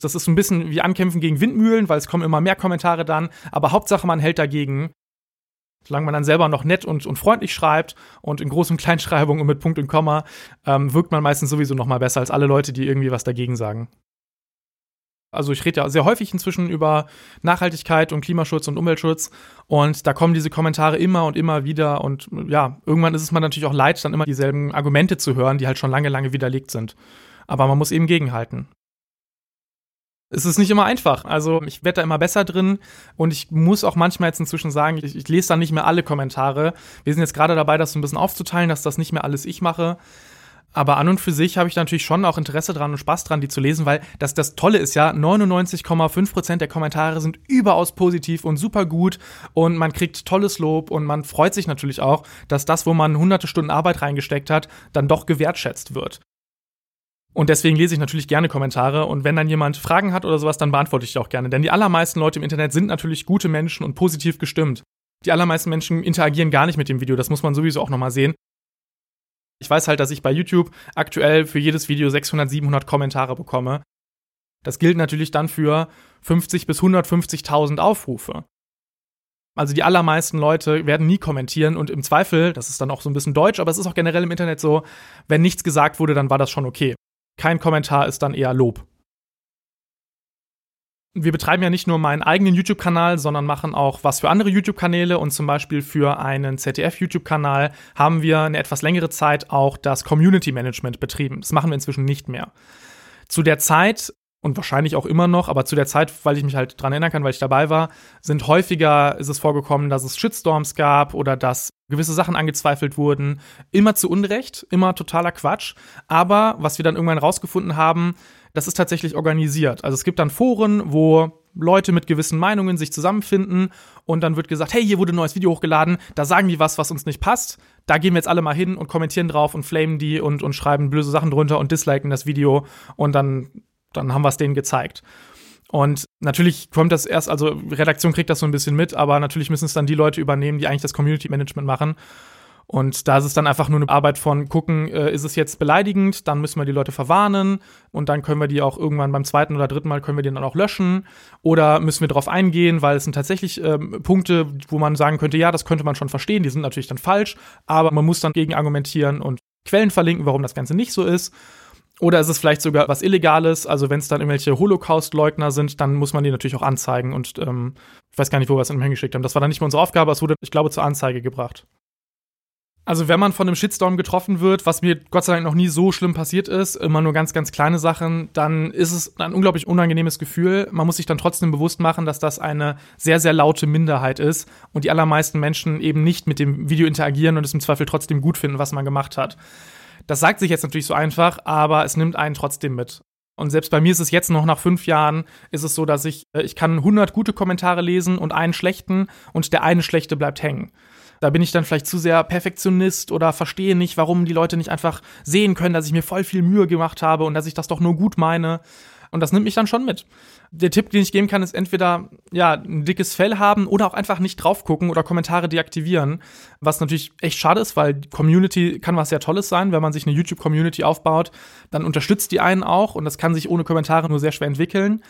Speaker 1: Das ist ein bisschen wie Ankämpfen gegen Windmühlen, weil es kommen immer mehr Kommentare dann. Aber Hauptsache, man hält dagegen. Solange man dann selber noch nett und, und freundlich schreibt und in Groß- und Kleinschreibung und mit Punkt und Komma, ähm, wirkt man meistens sowieso noch mal besser als alle Leute, die irgendwie was dagegen sagen. Also ich rede ja sehr häufig inzwischen über Nachhaltigkeit und Klimaschutz und Umweltschutz und da kommen diese Kommentare immer und immer wieder und ja, irgendwann ist es mir natürlich auch leid, dann immer dieselben Argumente zu hören, die halt schon lange, lange widerlegt sind. Aber man muss eben gegenhalten es ist nicht immer einfach. Also ich werde da immer besser drin und ich muss auch manchmal jetzt inzwischen sagen, ich, ich lese da nicht mehr alle Kommentare. Wir sind jetzt gerade dabei, das so ein bisschen aufzuteilen, dass das nicht mehr alles ich mache. Aber an und für sich habe ich natürlich schon auch Interesse dran und Spaß dran, die zu lesen, weil das, das Tolle ist ja, 99,5% der Kommentare sind überaus positiv und super gut und man kriegt tolles Lob und man freut sich natürlich auch, dass das, wo man hunderte Stunden Arbeit reingesteckt hat, dann doch gewertschätzt wird. Und deswegen lese ich natürlich gerne Kommentare und wenn dann jemand Fragen hat oder sowas, dann beantworte ich die auch gerne. Denn die allermeisten Leute im Internet sind natürlich gute Menschen und positiv gestimmt. Die allermeisten Menschen interagieren gar nicht mit dem Video, das muss man sowieso auch nochmal sehen. Ich weiß halt, dass ich bei YouTube aktuell für jedes Video 600, 700 Kommentare bekomme. Das gilt natürlich dann für 50 bis 150.000 Aufrufe. Also die allermeisten Leute werden nie kommentieren und im Zweifel, das ist dann auch so ein bisschen deutsch, aber es ist auch generell im Internet so, wenn nichts gesagt wurde, dann war das schon okay. Kein Kommentar ist dann eher Lob. Wir betreiben ja nicht nur meinen eigenen YouTube-Kanal, sondern machen auch was für andere YouTube-Kanäle und zum Beispiel für einen ZDF-YouTube-Kanal haben wir eine etwas längere Zeit auch das Community Management betrieben. Das machen wir inzwischen nicht mehr. Zu der Zeit und wahrscheinlich auch immer noch, aber zu der Zeit, weil ich mich halt dran erinnern kann, weil ich dabei war, sind häufiger ist es vorgekommen, dass es Shitstorms gab oder dass gewisse Sachen angezweifelt wurden. Immer zu Unrecht, immer totaler Quatsch. Aber was wir dann irgendwann rausgefunden haben, das ist tatsächlich organisiert. Also es gibt dann Foren, wo Leute mit gewissen Meinungen sich zusammenfinden und dann wird gesagt, hey, hier wurde ein neues Video hochgeladen, da sagen die was, was uns nicht passt. Da gehen wir jetzt alle mal hin und kommentieren drauf und flamen die und, und schreiben böse Sachen drunter und disliken das Video und dann dann haben wir es denen gezeigt. Und natürlich kommt das erst, also Redaktion kriegt das so ein bisschen mit, aber natürlich müssen es dann die Leute übernehmen, die eigentlich das Community Management machen. Und da ist es dann einfach nur eine Arbeit von gucken, äh, ist es jetzt beleidigend, dann müssen wir die Leute verwarnen und dann können wir die auch irgendwann beim zweiten oder dritten Mal können wir die dann auch löschen oder müssen wir darauf eingehen, weil es sind tatsächlich ähm, Punkte, wo man sagen könnte, ja, das könnte man schon verstehen, die sind natürlich dann falsch, aber man muss dann gegen argumentieren und Quellen verlinken, warum das Ganze nicht so ist. Oder ist es vielleicht sogar was Illegales? Also wenn es dann irgendwelche Holocaust-Leugner sind, dann muss man die natürlich auch anzeigen. Und ähm, ich weiß gar nicht, wo wir es hingeschickt haben. Das war dann nicht mehr unsere Aufgabe, es wurde, ich glaube, zur Anzeige gebracht. Also wenn man von einem Shitstorm getroffen wird, was mir Gott sei Dank noch nie so schlimm passiert ist, immer nur ganz, ganz kleine Sachen, dann ist es ein unglaublich unangenehmes Gefühl. Man muss sich dann trotzdem bewusst machen, dass das eine sehr, sehr laute Minderheit ist und die allermeisten Menschen eben nicht mit dem Video interagieren und es im Zweifel trotzdem gut finden, was man gemacht hat. Das sagt sich jetzt natürlich so einfach, aber es nimmt einen trotzdem mit. Und selbst bei mir ist es jetzt noch nach fünf Jahren, ist es so, dass ich, äh, ich kann 100 gute Kommentare lesen und einen schlechten und der eine schlechte bleibt hängen. Da bin ich dann vielleicht zu sehr Perfektionist oder verstehe nicht, warum die Leute nicht einfach sehen können, dass ich mir voll viel Mühe gemacht habe und dass ich das doch nur gut meine. Und das nimmt mich dann schon mit. Der Tipp, den ich geben kann, ist entweder ja, ein dickes Fell haben oder auch einfach nicht drauf gucken oder Kommentare deaktivieren. Was natürlich echt schade ist, weil Community kann was sehr Tolles sein. Wenn man sich eine YouTube-Community aufbaut, dann unterstützt die einen auch und das kann sich ohne Kommentare nur sehr schwer entwickeln.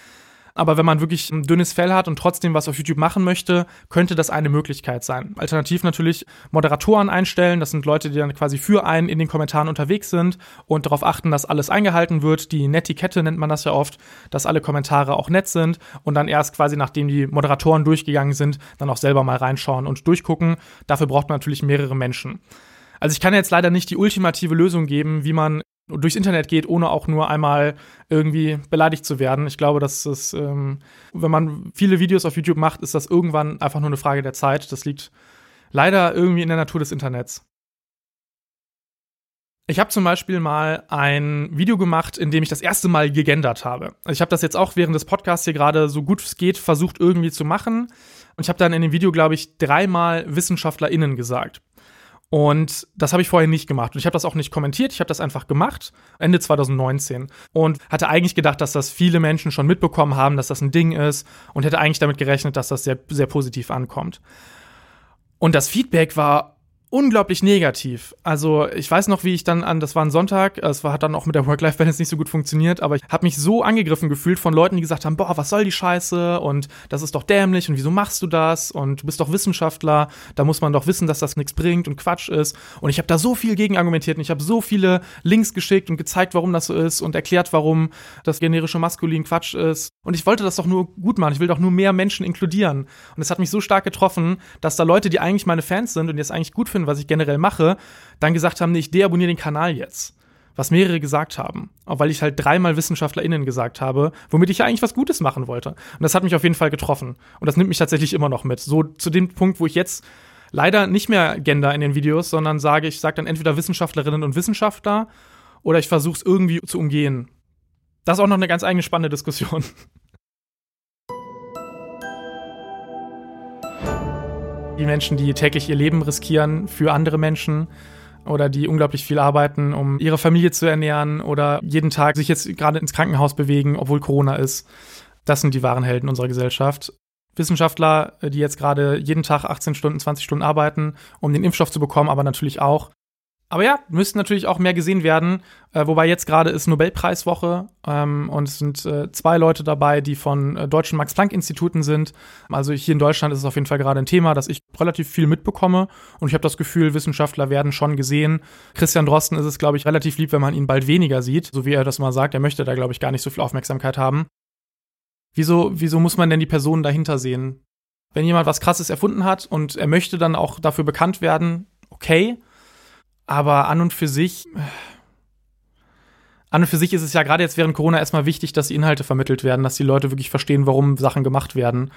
Speaker 1: Aber wenn man wirklich ein dünnes Fell hat und trotzdem was auf YouTube machen möchte, könnte das eine Möglichkeit sein. Alternativ natürlich Moderatoren einstellen. Das sind Leute, die dann quasi für einen in den Kommentaren unterwegs sind und darauf achten, dass alles eingehalten wird. Die Netiquette nennt man das ja oft, dass alle Kommentare auch nett sind und dann erst quasi, nachdem die Moderatoren durchgegangen sind, dann auch selber mal reinschauen und durchgucken. Dafür braucht man natürlich mehrere Menschen. Also ich kann jetzt leider nicht die ultimative Lösung geben, wie man durchs Internet geht, ohne auch nur einmal irgendwie beleidigt zu werden. Ich glaube, dass es, ähm, wenn man viele Videos auf YouTube macht, ist das irgendwann einfach nur eine Frage der Zeit. Das liegt leider irgendwie in der Natur des Internets. Ich habe zum Beispiel mal ein Video gemacht, in dem ich das erste Mal gegendert habe. Also ich habe das jetzt auch während des Podcasts hier gerade so gut es geht versucht irgendwie zu machen. Und ich habe dann in dem Video, glaube ich, dreimal WissenschaftlerInnen gesagt. Und das habe ich vorher nicht gemacht. Und ich habe das auch nicht kommentiert, ich habe das einfach gemacht, Ende 2019. Und hatte eigentlich gedacht, dass das viele Menschen schon mitbekommen haben, dass das ein Ding ist. Und hätte eigentlich damit gerechnet, dass das sehr, sehr positiv ankommt. Und das Feedback war unglaublich negativ. Also ich weiß noch, wie ich dann an, das war ein Sonntag, es war, hat dann auch mit der Work-Life-Balance nicht so gut funktioniert, aber ich habe mich so angegriffen gefühlt von Leuten, die gesagt haben, boah, was soll die Scheiße und das ist doch dämlich und wieso machst du das und du bist doch Wissenschaftler, da muss man doch wissen, dass das nichts bringt und Quatsch ist. Und ich habe da so viel gegen argumentiert und ich habe so viele Links geschickt und gezeigt, warum das so ist und erklärt, warum das generische Maskulin Quatsch ist. Und ich wollte das doch nur gut machen, ich will doch nur mehr Menschen inkludieren. Und es hat mich so stark getroffen, dass da Leute, die eigentlich meine Fans sind und die es eigentlich gut finden, finden, was ich generell mache, dann gesagt haben, nee, ich deabonniere den Kanal jetzt. Was mehrere gesagt haben. Auch weil ich halt dreimal WissenschaftlerInnen gesagt habe, womit ich ja eigentlich was Gutes machen wollte. Und das hat mich auf jeden Fall getroffen. Und das nimmt mich tatsächlich immer noch mit. So zu dem Punkt, wo ich jetzt leider nicht mehr Gender in den Videos, sondern sage, ich sage dann entweder Wissenschaftlerinnen und Wissenschaftler oder ich versuche es irgendwie zu umgehen. Das ist auch noch eine ganz eigene spannende Diskussion. Die Menschen, die täglich ihr Leben riskieren für andere Menschen oder die unglaublich viel arbeiten, um ihre Familie zu ernähren oder jeden Tag sich jetzt gerade ins Krankenhaus bewegen, obwohl Corona ist. Das sind die wahren Helden unserer Gesellschaft. Wissenschaftler, die jetzt gerade jeden Tag 18 Stunden, 20 Stunden arbeiten, um den Impfstoff zu bekommen, aber natürlich auch aber ja, müssten natürlich auch mehr gesehen werden. Äh, wobei jetzt gerade ist Nobelpreiswoche ähm, und es sind äh, zwei Leute dabei, die von äh, deutschen Max-Planck-Instituten sind. Also hier in Deutschland ist es auf jeden Fall gerade ein Thema, das ich relativ viel mitbekomme. Und ich habe das Gefühl, Wissenschaftler werden schon gesehen. Christian Drosten ist es, glaube ich, relativ lieb, wenn man ihn bald weniger sieht. So wie er das mal sagt. Er möchte da, glaube ich, gar nicht so viel Aufmerksamkeit haben. Wieso, wieso muss man denn die Personen dahinter sehen? Wenn jemand was Krasses erfunden hat und er möchte dann auch dafür bekannt werden, okay. Aber an und für sich, an und für sich ist es ja gerade jetzt während Corona erstmal wichtig, dass die Inhalte vermittelt werden, dass die Leute wirklich verstehen, warum Sachen gemacht werden.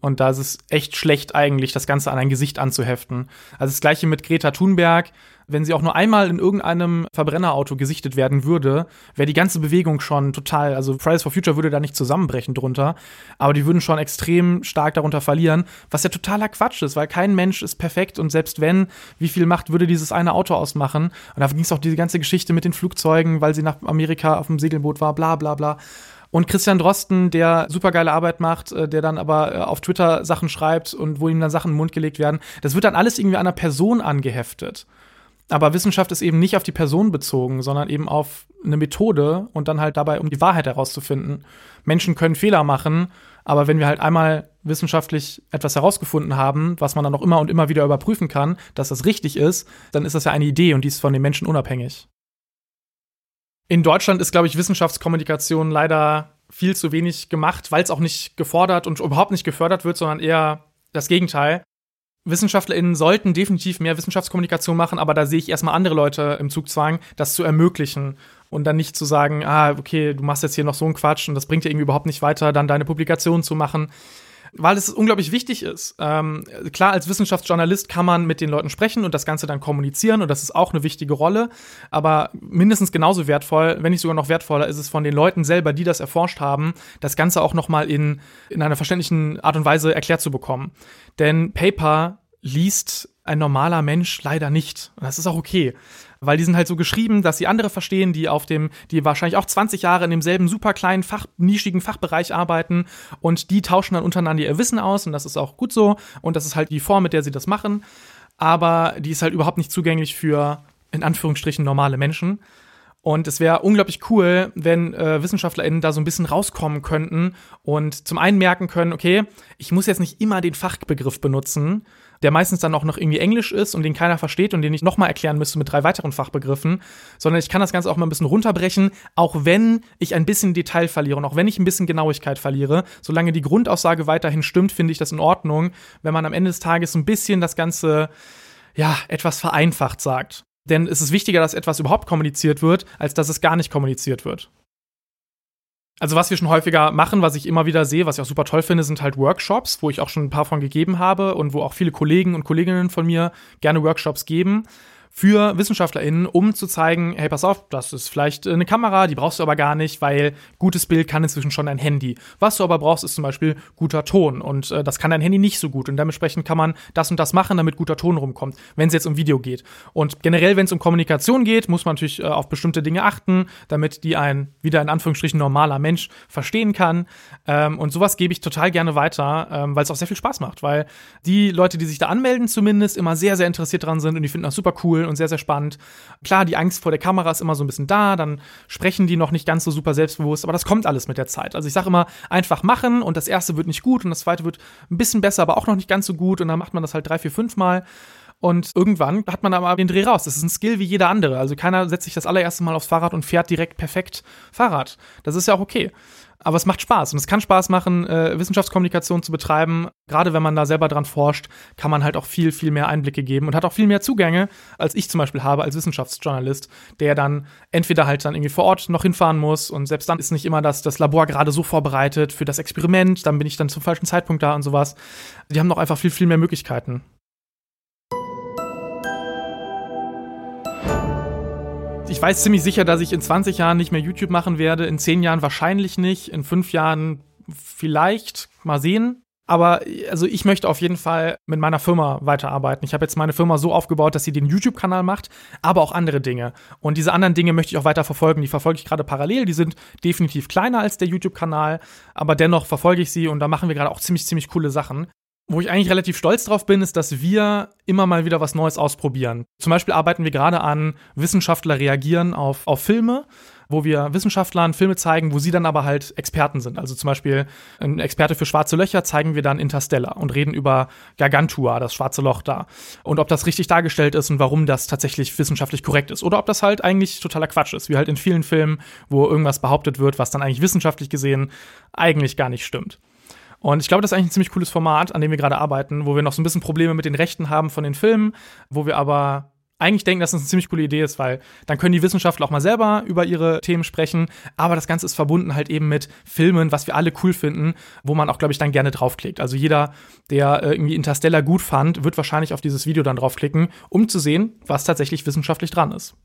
Speaker 1: Und da ist es echt schlecht eigentlich, das Ganze an ein Gesicht anzuheften. Also das gleiche mit Greta Thunberg. Wenn sie auch nur einmal in irgendeinem Verbrennerauto gesichtet werden würde, wäre die ganze Bewegung schon total, also Fridays for Future würde da nicht zusammenbrechen drunter, aber die würden schon extrem stark darunter verlieren, was ja totaler Quatsch ist, weil kein Mensch ist perfekt und selbst wenn, wie viel Macht würde dieses eine Auto ausmachen? Und da ging es auch diese ganze Geschichte mit den Flugzeugen, weil sie nach Amerika auf dem Segelboot war, bla bla bla. Und Christian Drosten, der supergeile Arbeit macht, äh, der dann aber äh, auf Twitter Sachen schreibt und wo ihm dann Sachen in den Mund gelegt werden, das wird dann alles irgendwie einer Person angeheftet. Aber Wissenschaft ist eben nicht auf die Person bezogen, sondern eben auf eine Methode und dann halt dabei, um die Wahrheit herauszufinden. Menschen können Fehler machen, aber wenn wir halt einmal wissenschaftlich etwas herausgefunden haben, was man dann noch immer und immer wieder überprüfen kann, dass das richtig ist, dann ist das ja eine Idee und die ist von den Menschen unabhängig. In Deutschland ist, glaube ich, Wissenschaftskommunikation leider viel zu wenig gemacht, weil es auch nicht gefordert und überhaupt nicht gefördert wird, sondern eher das Gegenteil. WissenschaftlerInnen sollten definitiv mehr Wissenschaftskommunikation machen, aber da sehe ich erstmal andere Leute im Zugzwang, das zu ermöglichen und dann nicht zu sagen, ah, okay, du machst jetzt hier noch so einen Quatsch und das bringt dir irgendwie überhaupt nicht weiter, dann deine Publikation zu machen weil es unglaublich wichtig ist. Ähm, klar, als Wissenschaftsjournalist kann man mit den Leuten sprechen und das Ganze dann kommunizieren und das ist auch eine wichtige Rolle. Aber mindestens genauso wertvoll, wenn nicht sogar noch wertvoller, ist es von den Leuten selber, die das erforscht haben, das Ganze auch nochmal in, in einer verständlichen Art und Weise erklärt zu bekommen. Denn Paper liest ein normaler Mensch leider nicht. Und das ist auch okay weil die sind halt so geschrieben, dass sie andere verstehen, die auf dem, die wahrscheinlich auch 20 Jahre in demselben super kleinen Fach, nischigen Fachbereich arbeiten. Und die tauschen dann untereinander ihr Wissen aus und das ist auch gut so. Und das ist halt die Form, mit der sie das machen, aber die ist halt überhaupt nicht zugänglich für in Anführungsstrichen normale Menschen. Und es wäre unglaublich cool, wenn äh, WissenschaftlerInnen da so ein bisschen rauskommen könnten und zum einen merken können, okay, ich muss jetzt nicht immer den Fachbegriff benutzen, der meistens dann auch noch irgendwie Englisch ist und den keiner versteht und den ich nochmal erklären müsste mit drei weiteren Fachbegriffen, sondern ich kann das Ganze auch mal ein bisschen runterbrechen, auch wenn ich ein bisschen Detail verliere und auch wenn ich ein bisschen Genauigkeit verliere. Solange die Grundaussage weiterhin stimmt, finde ich das in Ordnung, wenn man am Ende des Tages ein bisschen das Ganze ja, etwas vereinfacht sagt. Denn es ist wichtiger, dass etwas überhaupt kommuniziert wird, als dass es gar nicht kommuniziert wird. Also was wir schon häufiger machen, was ich immer wieder sehe, was ich auch super toll finde, sind halt Workshops, wo ich auch schon ein paar von gegeben habe und wo auch viele Kollegen und Kolleginnen von mir gerne Workshops geben für WissenschaftlerInnen, um zu zeigen, hey, pass auf, das ist vielleicht eine Kamera, die brauchst du aber gar nicht, weil gutes Bild kann inzwischen schon ein Handy. Was du aber brauchst, ist zum Beispiel guter Ton und äh, das kann dein Handy nicht so gut und dementsprechend kann man das und das machen, damit guter Ton rumkommt, wenn es jetzt um Video geht. Und generell, wenn es um Kommunikation geht, muss man natürlich äh, auf bestimmte Dinge achten, damit die ein, wieder in Anführungsstrichen, normaler Mensch verstehen kann. Ähm, und sowas gebe ich total gerne weiter, ähm, weil es auch sehr viel Spaß macht, weil die Leute, die sich da anmelden, zumindest immer sehr, sehr interessiert dran sind und die finden das super cool und sehr, sehr spannend. Klar, die Angst vor der Kamera ist immer so ein bisschen da, dann sprechen die noch nicht ganz so super selbstbewusst, aber das kommt alles mit der Zeit. Also ich sage immer, einfach machen und das erste wird nicht gut und das zweite wird ein bisschen besser, aber auch noch nicht ganz so gut und dann macht man das halt drei, vier, fünf Mal. Und irgendwann hat man aber den Dreh raus. Das ist ein Skill wie jeder andere. Also keiner setzt sich das allererste Mal aufs Fahrrad und fährt direkt perfekt Fahrrad. Das ist ja auch okay. Aber es macht Spaß und es kann Spaß machen, äh, Wissenschaftskommunikation zu betreiben. Gerade wenn man da selber dran forscht, kann man halt auch viel, viel mehr Einblicke geben und hat auch viel mehr Zugänge, als ich zum Beispiel habe als Wissenschaftsjournalist, der dann entweder halt dann irgendwie vor Ort noch hinfahren muss und selbst dann ist nicht immer das, das Labor gerade so vorbereitet für das Experiment, dann bin ich dann zum falschen Zeitpunkt da und sowas. Die haben noch einfach viel, viel mehr Möglichkeiten. Ich weiß ziemlich sicher, dass ich in 20 Jahren nicht mehr YouTube machen werde, in 10 Jahren wahrscheinlich nicht, in 5 Jahren vielleicht mal sehen. Aber also ich möchte auf jeden Fall mit meiner Firma weiterarbeiten. Ich habe jetzt meine Firma so aufgebaut, dass sie den YouTube-Kanal macht, aber auch andere Dinge. Und diese anderen Dinge möchte ich auch weiter verfolgen. Die verfolge ich gerade parallel. Die sind definitiv kleiner als der YouTube-Kanal, aber dennoch verfolge ich sie und da machen wir gerade auch ziemlich, ziemlich coole Sachen. Wo ich eigentlich relativ stolz drauf bin, ist, dass wir immer mal wieder was Neues ausprobieren. Zum Beispiel arbeiten wir gerade an Wissenschaftler reagieren auf, auf Filme wo wir Wissenschaftlern Filme zeigen, wo sie dann aber halt Experten sind. Also zum Beispiel ein Experte für schwarze Löcher zeigen wir dann Interstellar und reden über Gargantua, das schwarze Loch da. Und ob das richtig dargestellt ist und warum das tatsächlich wissenschaftlich korrekt ist. Oder ob das halt eigentlich totaler Quatsch ist, wie halt in vielen Filmen, wo irgendwas behauptet wird, was dann eigentlich wissenschaftlich gesehen eigentlich gar nicht stimmt. Und ich glaube, das ist eigentlich ein ziemlich cooles Format, an dem wir gerade arbeiten, wo wir noch so ein bisschen Probleme mit den Rechten haben von den Filmen, wo wir aber eigentlich denken, dass das eine ziemlich coole Idee ist, weil dann können die Wissenschaftler auch mal selber über ihre Themen sprechen. Aber das Ganze ist verbunden halt eben mit Filmen, was wir alle cool finden, wo man auch, glaube ich, dann gerne draufklickt. Also jeder, der äh, irgendwie Interstellar gut fand, wird wahrscheinlich auf dieses Video dann draufklicken, um zu sehen, was tatsächlich wissenschaftlich dran ist.